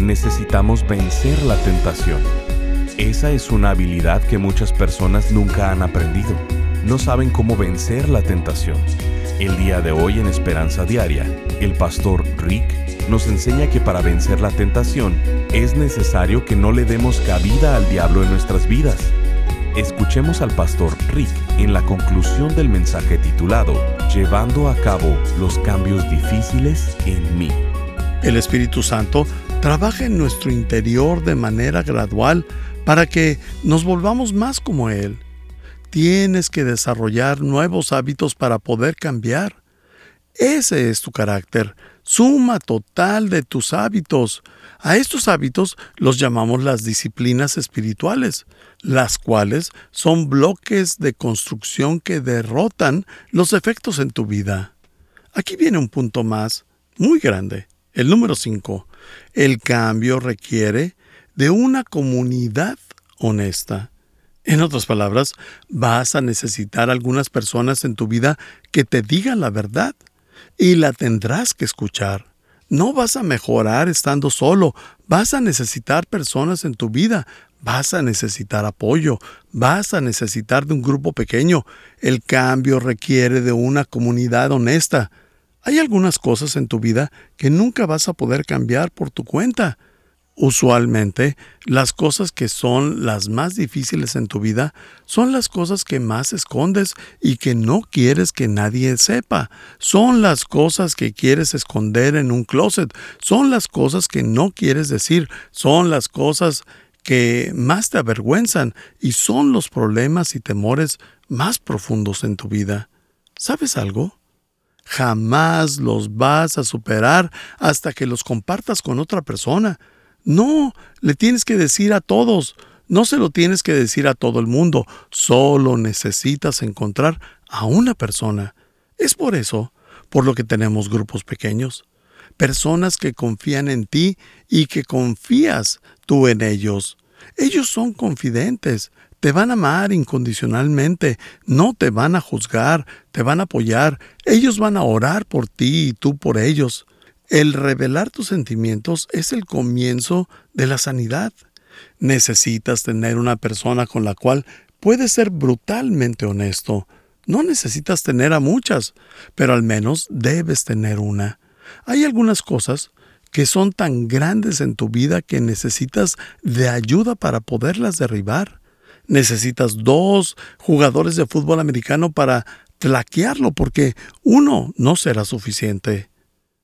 necesitamos vencer la tentación. Esa es una habilidad que muchas personas nunca han aprendido. No saben cómo vencer la tentación. El día de hoy en Esperanza Diaria, el pastor Rick nos enseña que para vencer la tentación es necesario que no le demos cabida al diablo en nuestras vidas. Escuchemos al pastor Rick en la conclusión del mensaje titulado Llevando a cabo los cambios difíciles en mí. El Espíritu Santo trabaja en nuestro interior de manera gradual para que nos volvamos más como Él. Tienes que desarrollar nuevos hábitos para poder cambiar. Ese es tu carácter, suma total de tus hábitos. A estos hábitos los llamamos las disciplinas espirituales, las cuales son bloques de construcción que derrotan los efectos en tu vida. Aquí viene un punto más, muy grande. El número 5. El cambio requiere de una comunidad honesta. En otras palabras, vas a necesitar algunas personas en tu vida que te digan la verdad y la tendrás que escuchar. No vas a mejorar estando solo, vas a necesitar personas en tu vida, vas a necesitar apoyo, vas a necesitar de un grupo pequeño. El cambio requiere de una comunidad honesta. Hay algunas cosas en tu vida que nunca vas a poder cambiar por tu cuenta. Usualmente, las cosas que son las más difíciles en tu vida son las cosas que más escondes y que no quieres que nadie sepa. Son las cosas que quieres esconder en un closet. Son las cosas que no quieres decir. Son las cosas que más te avergüenzan y son los problemas y temores más profundos en tu vida. ¿Sabes algo? Jamás los vas a superar hasta que los compartas con otra persona. No, le tienes que decir a todos. No se lo tienes que decir a todo el mundo. Solo necesitas encontrar a una persona. Es por eso, por lo que tenemos grupos pequeños. Personas que confían en ti y que confías tú en ellos. Ellos son confidentes, te van a amar incondicionalmente, no te van a juzgar, te van a apoyar, ellos van a orar por ti y tú por ellos. El revelar tus sentimientos es el comienzo de la sanidad. Necesitas tener una persona con la cual puedes ser brutalmente honesto. No necesitas tener a muchas, pero al menos debes tener una. Hay algunas cosas que son tan grandes en tu vida que necesitas de ayuda para poderlas derribar necesitas dos jugadores de fútbol americano para tlaquearlo porque uno no será suficiente.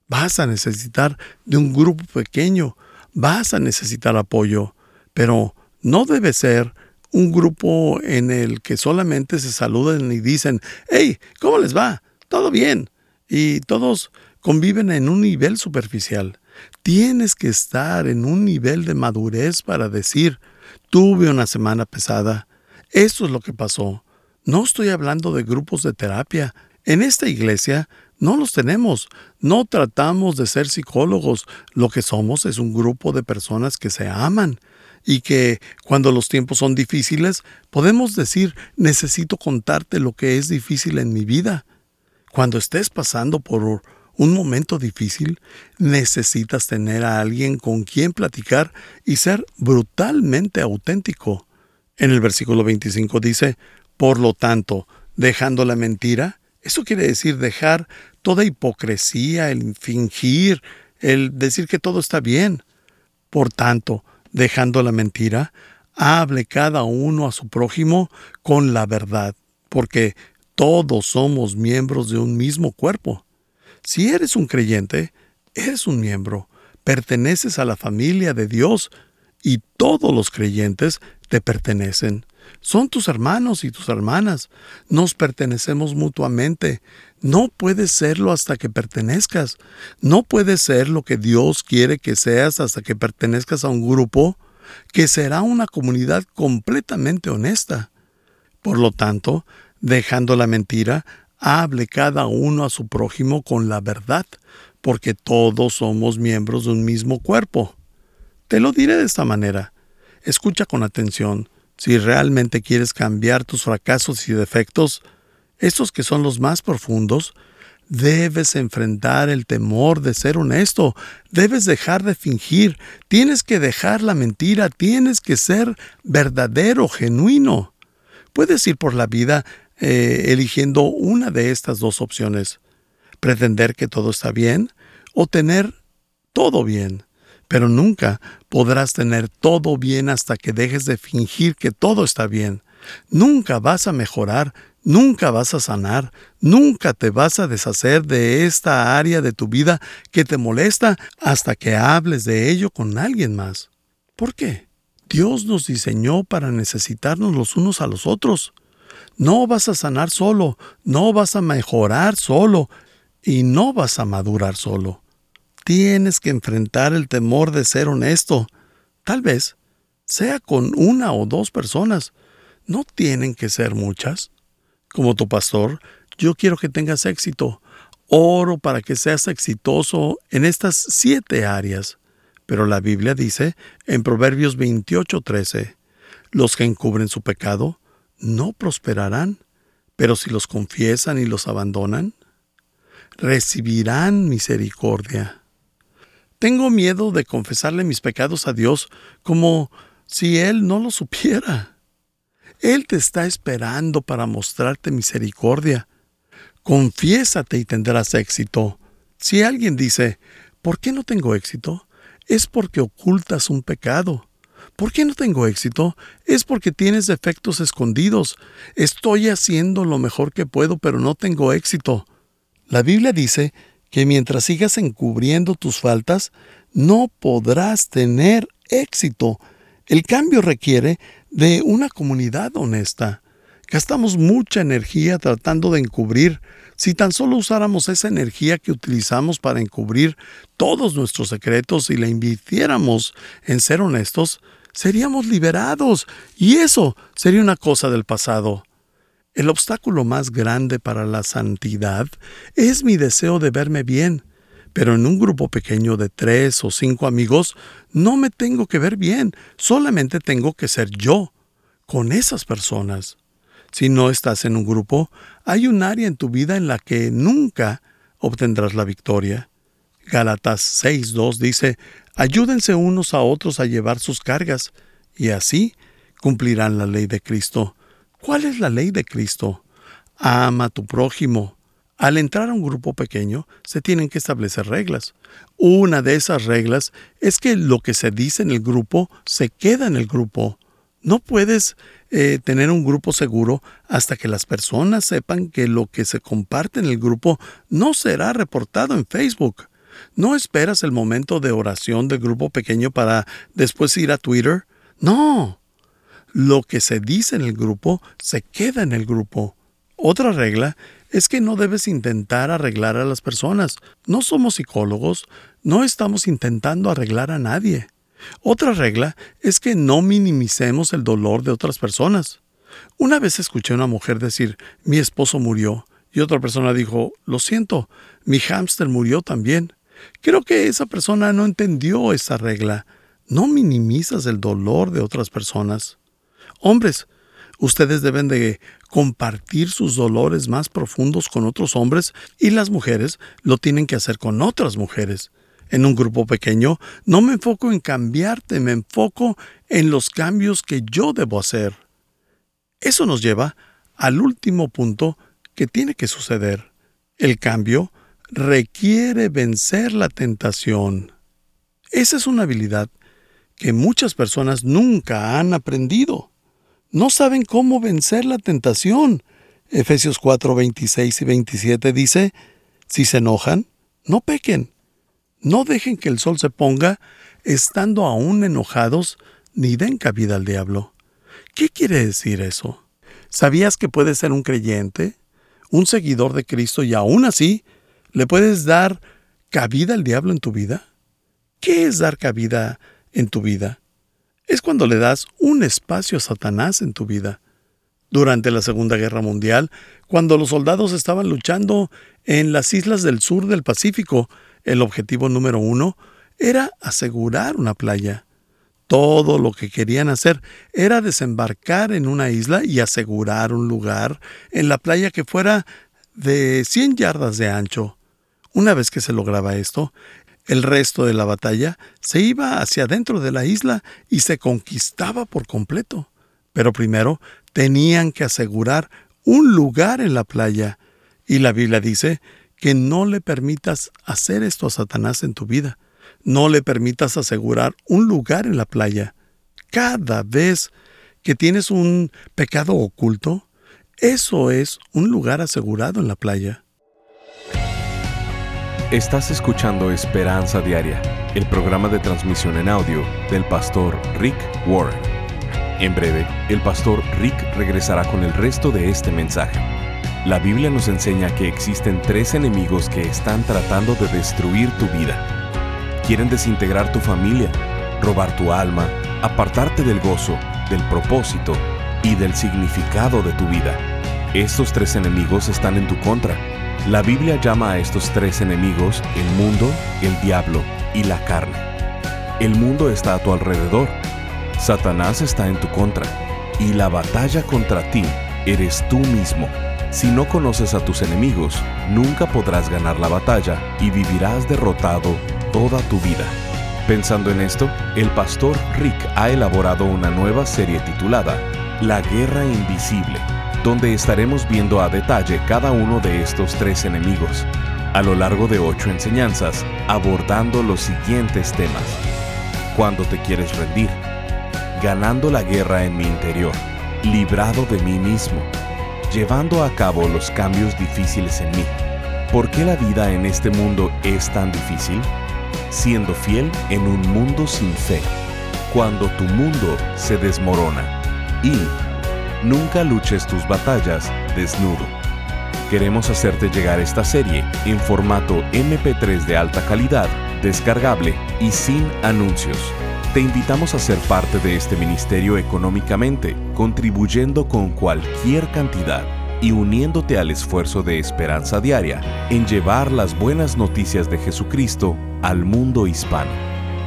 Vas a necesitar de un grupo pequeño, vas a necesitar apoyo, pero no debe ser un grupo en el que solamente se saluden y dicen, hey, ¿cómo les va? ¿Todo bien? Y todos conviven en un nivel superficial. Tienes que estar en un nivel de madurez para decir, Tuve una semana pesada. Eso es lo que pasó. No estoy hablando de grupos de terapia. En esta iglesia no los tenemos. No tratamos de ser psicólogos. Lo que somos es un grupo de personas que se aman y que cuando los tiempos son difíciles podemos decir necesito contarte lo que es difícil en mi vida. Cuando estés pasando por un momento difícil, necesitas tener a alguien con quien platicar y ser brutalmente auténtico. En el versículo 25 dice, por lo tanto, dejando la mentira, eso quiere decir dejar toda hipocresía, el fingir, el decir que todo está bien. Por tanto, dejando la mentira, hable cada uno a su prójimo con la verdad, porque todos somos miembros de un mismo cuerpo. Si eres un creyente, eres un miembro, perteneces a la familia de Dios y todos los creyentes te pertenecen. Son tus hermanos y tus hermanas. Nos pertenecemos mutuamente. No puedes serlo hasta que pertenezcas. No puedes ser lo que Dios quiere que seas hasta que pertenezcas a un grupo que será una comunidad completamente honesta. Por lo tanto, dejando la mentira, hable cada uno a su prójimo con la verdad, porque todos somos miembros de un mismo cuerpo. Te lo diré de esta manera. Escucha con atención. Si realmente quieres cambiar tus fracasos y defectos, estos que son los más profundos, debes enfrentar el temor de ser honesto, debes dejar de fingir, tienes que dejar la mentira, tienes que ser verdadero, genuino. Puedes ir por la vida eh, eligiendo una de estas dos opciones, pretender que todo está bien o tener todo bien. Pero nunca podrás tener todo bien hasta que dejes de fingir que todo está bien. Nunca vas a mejorar, nunca vas a sanar, nunca te vas a deshacer de esta área de tu vida que te molesta hasta que hables de ello con alguien más. ¿Por qué? Dios nos diseñó para necesitarnos los unos a los otros. No vas a sanar solo, no vas a mejorar solo y no vas a madurar solo. Tienes que enfrentar el temor de ser honesto. Tal vez sea con una o dos personas. No tienen que ser muchas. Como tu pastor, yo quiero que tengas éxito. Oro para que seas exitoso en estas siete áreas. Pero la Biblia dice en Proverbios 28:13, los que encubren su pecado no prosperarán, pero si los confiesan y los abandonan, recibirán misericordia. Tengo miedo de confesarle mis pecados a Dios como si Él no lo supiera. Él te está esperando para mostrarte misericordia. Confiésate y tendrás éxito. Si alguien dice, ¿por qué no tengo éxito? Es porque ocultas un pecado. ¿Por qué no tengo éxito? Es porque tienes defectos escondidos. Estoy haciendo lo mejor que puedo, pero no tengo éxito. La Biblia dice que mientras sigas encubriendo tus faltas, no podrás tener éxito. El cambio requiere de una comunidad honesta. Gastamos mucha energía tratando de encubrir. Si tan solo usáramos esa energía que utilizamos para encubrir todos nuestros secretos y la invirtiéramos en ser honestos, seríamos liberados. Y eso sería una cosa del pasado. El obstáculo más grande para la santidad es mi deseo de verme bien, pero en un grupo pequeño de tres o cinco amigos no me tengo que ver bien, solamente tengo que ser yo, con esas personas. Si no estás en un grupo, hay un área en tu vida en la que nunca obtendrás la victoria. Gálatas 6.2 dice, ayúdense unos a otros a llevar sus cargas, y así cumplirán la ley de Cristo. ¿Cuál es la ley de Cristo? Ama a tu prójimo. Al entrar a un grupo pequeño se tienen que establecer reglas. Una de esas reglas es que lo que se dice en el grupo se queda en el grupo. No puedes eh, tener un grupo seguro hasta que las personas sepan que lo que se comparte en el grupo no será reportado en Facebook. No esperas el momento de oración del grupo pequeño para después ir a Twitter. No, lo que se dice en el grupo se queda en el grupo. Otra regla es que no debes intentar arreglar a las personas. No somos psicólogos, no estamos intentando arreglar a nadie. Otra regla es que no minimicemos el dolor de otras personas. Una vez escuché a una mujer decir, mi esposo murió, y otra persona dijo, lo siento, mi hámster murió también. Creo que esa persona no entendió esa regla. No minimizas el dolor de otras personas. Hombres, ustedes deben de compartir sus dolores más profundos con otros hombres y las mujeres lo tienen que hacer con otras mujeres. En un grupo pequeño no me enfoco en cambiarte, me enfoco en los cambios que yo debo hacer. Eso nos lleva al último punto que tiene que suceder. El cambio requiere vencer la tentación. Esa es una habilidad que muchas personas nunca han aprendido no saben cómo vencer la tentación. Efesios 4, 26 y 27 dice, si se enojan, no pequen. No dejen que el sol se ponga estando aún enojados, ni den cabida al diablo. ¿Qué quiere decir eso? ¿Sabías que puedes ser un creyente, un seguidor de Cristo y aún así le puedes dar cabida al diablo en tu vida? ¿Qué es dar cabida en tu vida? Es cuando le das un espacio a Satanás en tu vida. Durante la Segunda Guerra Mundial, cuando los soldados estaban luchando en las islas del sur del Pacífico, el objetivo número uno era asegurar una playa. Todo lo que querían hacer era desembarcar en una isla y asegurar un lugar en la playa que fuera de 100 yardas de ancho. Una vez que se lograba esto, el resto de la batalla se iba hacia adentro de la isla y se conquistaba por completo. Pero primero tenían que asegurar un lugar en la playa. Y la Biblia dice que no le permitas hacer esto a Satanás en tu vida. No le permitas asegurar un lugar en la playa. Cada vez que tienes un pecado oculto, eso es un lugar asegurado en la playa. Estás escuchando Esperanza Diaria, el programa de transmisión en audio del pastor Rick Warren. En breve, el pastor Rick regresará con el resto de este mensaje. La Biblia nos enseña que existen tres enemigos que están tratando de destruir tu vida Quieren desintegrar tu familia, robar tu alma, apartarte del gozo, del propósito y del significado de tu vida. Estos tres enemigos están en tu contra. La Biblia llama a estos tres enemigos el mundo, el diablo y la carne. El mundo está a tu alrededor. Satanás está en tu contra. Y la batalla contra ti eres tú mismo. Si no conoces a tus enemigos, nunca podrás ganar la batalla y vivirás derrotado toda tu vida. Pensando en esto, el pastor Rick ha elaborado una nueva serie titulada La Guerra Invisible, donde estaremos viendo a detalle cada uno de estos tres enemigos, a lo largo de ocho enseñanzas, abordando los siguientes temas. Cuando te quieres rendir, ganando la guerra en mi interior, librado de mí mismo, llevando a cabo los cambios difíciles en mí. ¿Por qué la vida en este mundo es tan difícil? siendo fiel en un mundo sin fe, cuando tu mundo se desmorona. Y nunca luches tus batallas desnudo. Queremos hacerte llegar esta serie en formato MP3 de alta calidad, descargable y sin anuncios. Te invitamos a ser parte de este ministerio económicamente, contribuyendo con cualquier cantidad y uniéndote al esfuerzo de esperanza diaria en llevar las buenas noticias de Jesucristo al mundo hispano.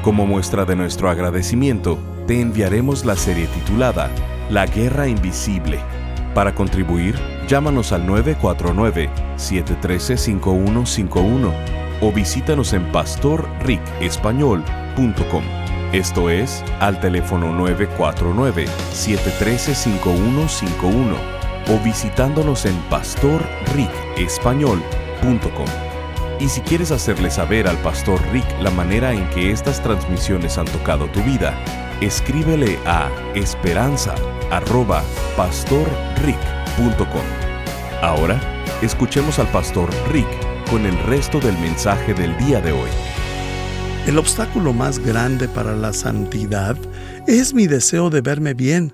Como muestra de nuestro agradecimiento, te enviaremos la serie titulada La Guerra Invisible. Para contribuir, llámanos al 949-713-5151 o visítanos en pastorricespañol.com. Esto es al teléfono 949-713-5151 o visitándonos en pastorricespañol.com. Y si quieres hacerle saber al pastor Rick la manera en que estas transmisiones han tocado tu vida, escríbele a esperanza@pastorrick.com. Ahora, escuchemos al pastor Rick con el resto del mensaje del día de hoy. El obstáculo más grande para la santidad es mi deseo de verme bien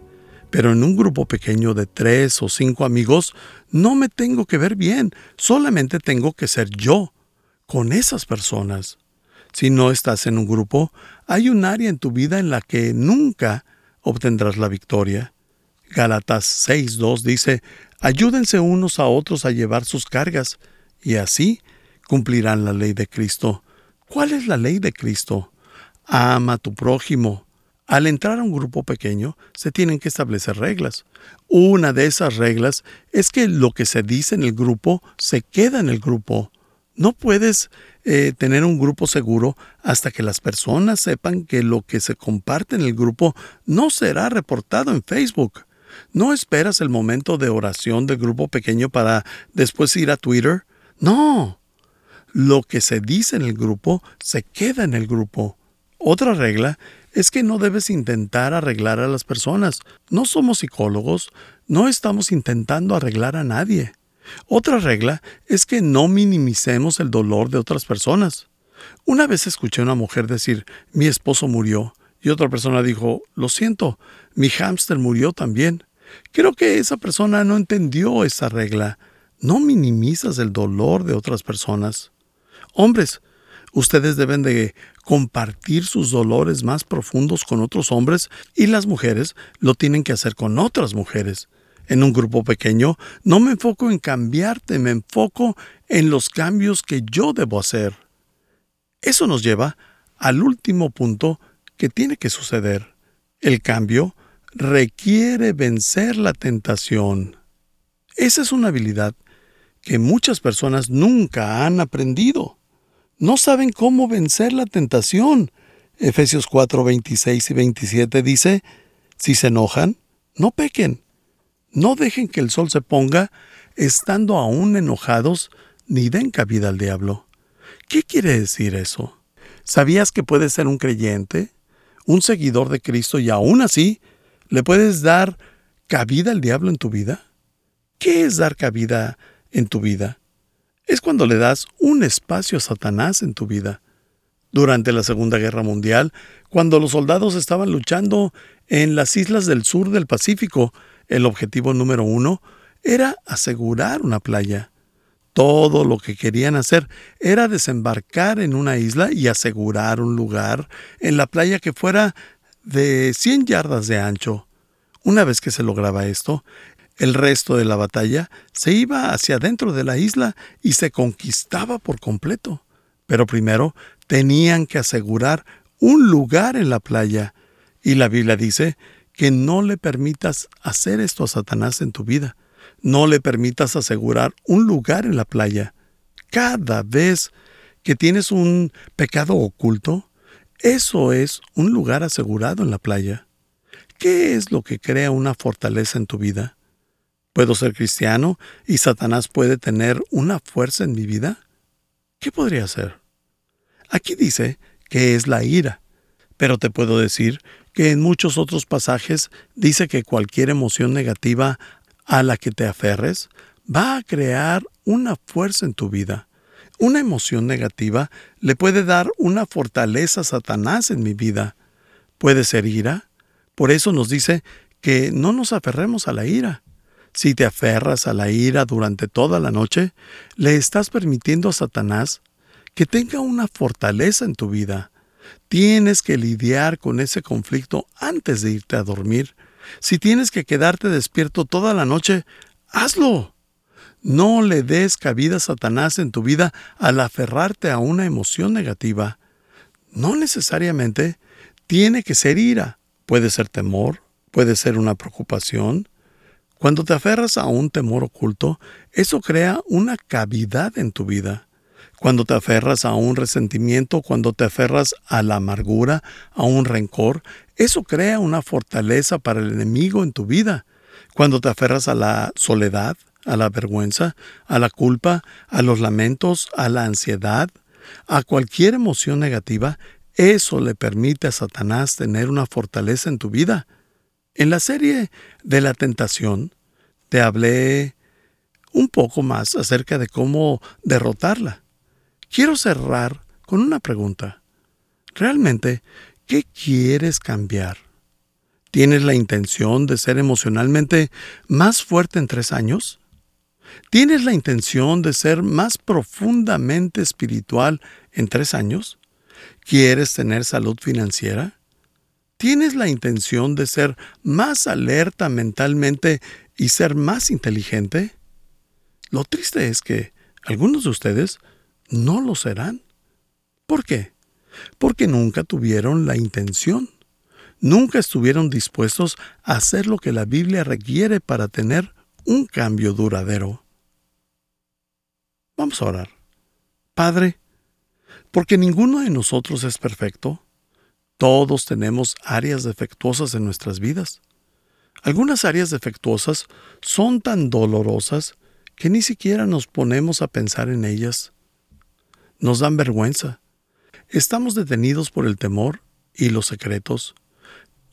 pero en un grupo pequeño de tres o cinco amigos no me tengo que ver bien, solamente tengo que ser yo, con esas personas. Si no estás en un grupo, hay un área en tu vida en la que nunca obtendrás la victoria. Gálatas 6.2 dice, ayúdense unos a otros a llevar sus cargas, y así cumplirán la ley de Cristo. ¿Cuál es la ley de Cristo? Ama a tu prójimo al entrar a un grupo pequeño se tienen que establecer reglas. Una de esas reglas es que lo que se dice en el grupo se queda en el grupo. No puedes eh, tener un grupo seguro hasta que las personas sepan que lo que se comparte en el grupo no será reportado en Facebook. No esperas el momento de oración del grupo pequeño para después ir a Twitter. No. Lo que se dice en el grupo se queda en el grupo. Otra regla es que no debes intentar arreglar a las personas. No somos psicólogos, no estamos intentando arreglar a nadie. Otra regla es que no minimicemos el dolor de otras personas. Una vez escuché a una mujer decir, mi esposo murió, y otra persona dijo, lo siento, mi hámster murió también. Creo que esa persona no entendió esa regla. No minimizas el dolor de otras personas. Hombres, ustedes deben de compartir sus dolores más profundos con otros hombres y las mujeres lo tienen que hacer con otras mujeres. En un grupo pequeño no me enfoco en cambiarte, me enfoco en los cambios que yo debo hacer. Eso nos lleva al último punto que tiene que suceder. El cambio requiere vencer la tentación. Esa es una habilidad que muchas personas nunca han aprendido. No saben cómo vencer la tentación. Efesios 4, 26 y 27 dice, si se enojan, no pequen. No dejen que el sol se ponga estando aún enojados, ni den cabida al diablo. ¿Qué quiere decir eso? ¿Sabías que puedes ser un creyente, un seguidor de Cristo y aún así le puedes dar cabida al diablo en tu vida? ¿Qué es dar cabida en tu vida? Es cuando le das un espacio a Satanás en tu vida. Durante la Segunda Guerra Mundial, cuando los soldados estaban luchando en las islas del sur del Pacífico, el objetivo número uno era asegurar una playa. Todo lo que querían hacer era desembarcar en una isla y asegurar un lugar en la playa que fuera de 100 yardas de ancho. Una vez que se lograba esto, el resto de la batalla se iba hacia dentro de la isla y se conquistaba por completo. Pero primero tenían que asegurar un lugar en la playa. Y la Biblia dice que no le permitas hacer esto a Satanás en tu vida. No le permitas asegurar un lugar en la playa. Cada vez que tienes un pecado oculto, eso es un lugar asegurado en la playa. ¿Qué es lo que crea una fortaleza en tu vida? ¿Puedo ser cristiano y Satanás puede tener una fuerza en mi vida? ¿Qué podría ser? Aquí dice que es la ira, pero te puedo decir que en muchos otros pasajes dice que cualquier emoción negativa a la que te aferres va a crear una fuerza en tu vida. Una emoción negativa le puede dar una fortaleza a Satanás en mi vida. Puede ser ira. Por eso nos dice que no nos aferremos a la ira. Si te aferras a la ira durante toda la noche, le estás permitiendo a Satanás que tenga una fortaleza en tu vida. Tienes que lidiar con ese conflicto antes de irte a dormir. Si tienes que quedarte despierto toda la noche, hazlo. No le des cabida a Satanás en tu vida al aferrarte a una emoción negativa. No necesariamente tiene que ser ira. Puede ser temor, puede ser una preocupación, cuando te aferras a un temor oculto, eso crea una cavidad en tu vida. Cuando te aferras a un resentimiento, cuando te aferras a la amargura, a un rencor, eso crea una fortaleza para el enemigo en tu vida. Cuando te aferras a la soledad, a la vergüenza, a la culpa, a los lamentos, a la ansiedad, a cualquier emoción negativa, eso le permite a Satanás tener una fortaleza en tu vida. En la serie de la tentación te hablé un poco más acerca de cómo derrotarla. Quiero cerrar con una pregunta. ¿Realmente qué quieres cambiar? ¿Tienes la intención de ser emocionalmente más fuerte en tres años? ¿Tienes la intención de ser más profundamente espiritual en tres años? ¿Quieres tener salud financiera? ¿Tienes la intención de ser más alerta mentalmente y ser más inteligente? Lo triste es que algunos de ustedes no lo serán. ¿Por qué? Porque nunca tuvieron la intención. Nunca estuvieron dispuestos a hacer lo que la Biblia requiere para tener un cambio duradero. Vamos a orar. Padre, porque ninguno de nosotros es perfecto, todos tenemos áreas defectuosas en nuestras vidas. Algunas áreas defectuosas son tan dolorosas que ni siquiera nos ponemos a pensar en ellas. Nos dan vergüenza. Estamos detenidos por el temor y los secretos.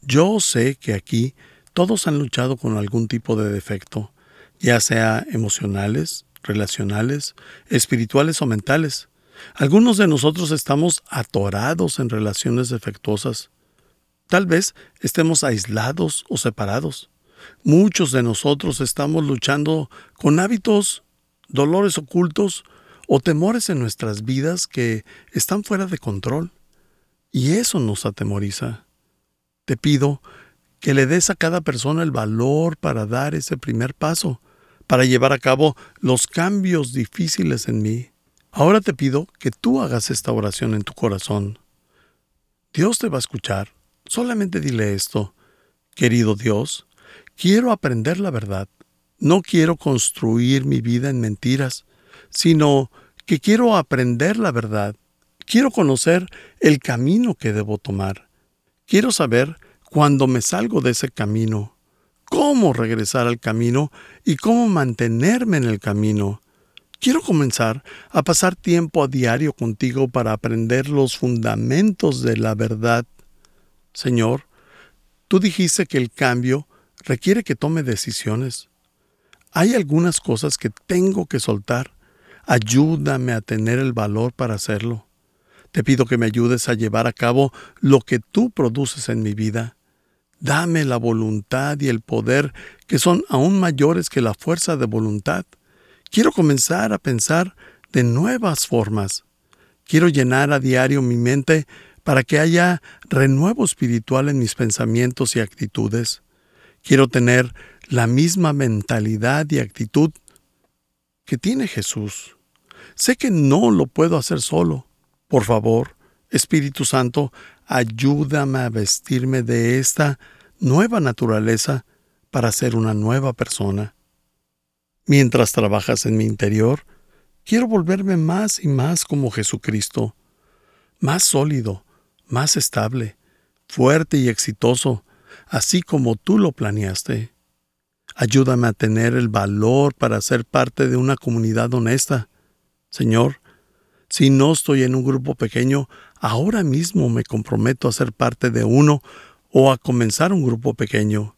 Yo sé que aquí todos han luchado con algún tipo de defecto, ya sea emocionales, relacionales, espirituales o mentales. Algunos de nosotros estamos atorados en relaciones defectuosas. Tal vez estemos aislados o separados. Muchos de nosotros estamos luchando con hábitos dolores ocultos o temores en nuestras vidas que están fuera de control. Y eso nos atemoriza. Te pido que le des a cada persona el valor para dar ese primer paso, para llevar a cabo los cambios difíciles en mí. Ahora te pido que tú hagas esta oración en tu corazón. Dios te va a escuchar. Solamente dile esto. Querido Dios, quiero aprender la verdad. No quiero construir mi vida en mentiras, sino que quiero aprender la verdad. Quiero conocer el camino que debo tomar. Quiero saber cuando me salgo de ese camino, cómo regresar al camino y cómo mantenerme en el camino. Quiero comenzar a pasar tiempo a diario contigo para aprender los fundamentos de la verdad. Señor, tú dijiste que el cambio requiere que tome decisiones. Hay algunas cosas que tengo que soltar. Ayúdame a tener el valor para hacerlo. Te pido que me ayudes a llevar a cabo lo que tú produces en mi vida. Dame la voluntad y el poder que son aún mayores que la fuerza de voluntad. Quiero comenzar a pensar de nuevas formas. Quiero llenar a diario mi mente para que haya renuevo espiritual en mis pensamientos y actitudes. Quiero tener la misma mentalidad y actitud que tiene Jesús. Sé que no lo puedo hacer solo. Por favor, Espíritu Santo, ayúdame a vestirme de esta nueva naturaleza para ser una nueva persona. Mientras trabajas en mi interior, quiero volverme más y más como Jesucristo, más sólido, más estable, fuerte y exitoso, así como tú lo planeaste. Ayúdame a tener el valor para ser parte de una comunidad honesta. Señor, si no estoy en un grupo pequeño, ahora mismo me comprometo a ser parte de uno o a comenzar un grupo pequeño.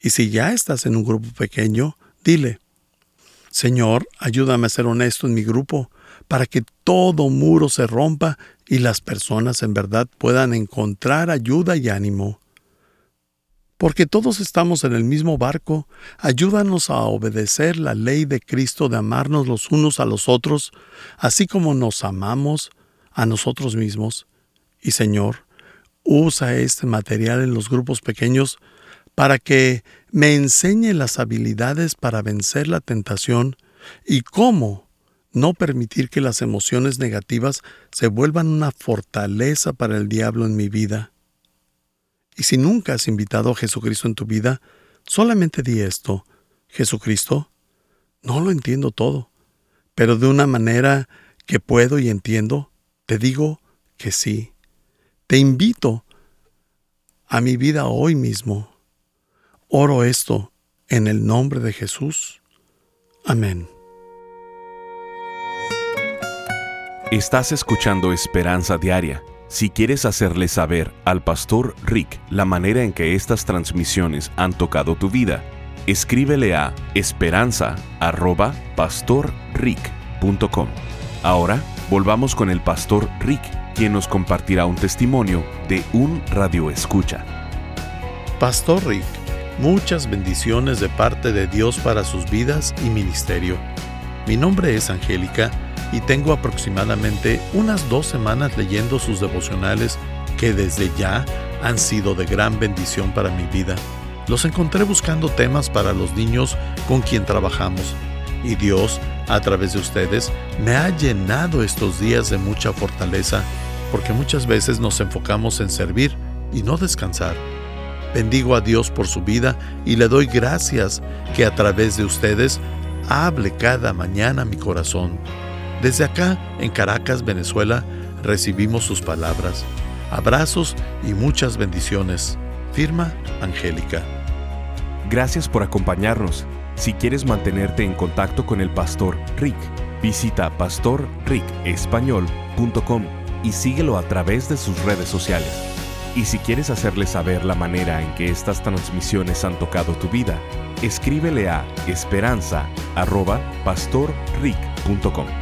Y si ya estás en un grupo pequeño, dile, Señor, ayúdame a ser honesto en mi grupo, para que todo muro se rompa y las personas en verdad puedan encontrar ayuda y ánimo porque todos estamos en el mismo barco, ayúdanos a obedecer la ley de Cristo de amarnos los unos a los otros, así como nos amamos a nosotros mismos. Y Señor, usa este material en los grupos pequeños para que me enseñe las habilidades para vencer la tentación y cómo no permitir que las emociones negativas se vuelvan una fortaleza para el diablo en mi vida. Y si nunca has invitado a Jesucristo en tu vida, solamente di esto, Jesucristo, no lo entiendo todo, pero de una manera que puedo y entiendo, te digo que sí. Te invito a mi vida hoy mismo. Oro esto en el nombre de Jesús. Amén. Estás escuchando Esperanza Diaria si quieres hacerle saber al pastor Rick la manera en que estas transmisiones han tocado tu vida, escríbele a esperanza.pastorrick.com. Ahora volvamos con el pastor Rick, quien nos compartirá un testimonio de un radio escucha. Pastor Rick, muchas bendiciones de parte de Dios para sus vidas y ministerio. Mi nombre es Angélica y tengo aproximadamente unas dos semanas leyendo sus devocionales que desde ya han sido de gran bendición para mi vida. Los encontré buscando temas para los niños con quien trabajamos y Dios, a través de ustedes, me ha llenado estos días de mucha fortaleza porque muchas veces nos enfocamos en servir y no descansar. Bendigo a Dios por su vida y le doy gracias que a través de ustedes hable cada mañana mi corazón. Desde acá, en Caracas, Venezuela, recibimos sus palabras. Abrazos y muchas bendiciones. Firma Angélica. Gracias por acompañarnos. Si quieres mantenerte en contacto con el pastor Rick, visita pastorricespañol.com y síguelo a través de sus redes sociales. Y si quieres hacerle saber la manera en que estas transmisiones han tocado tu vida, escríbele a esperanza.pastorrick.com.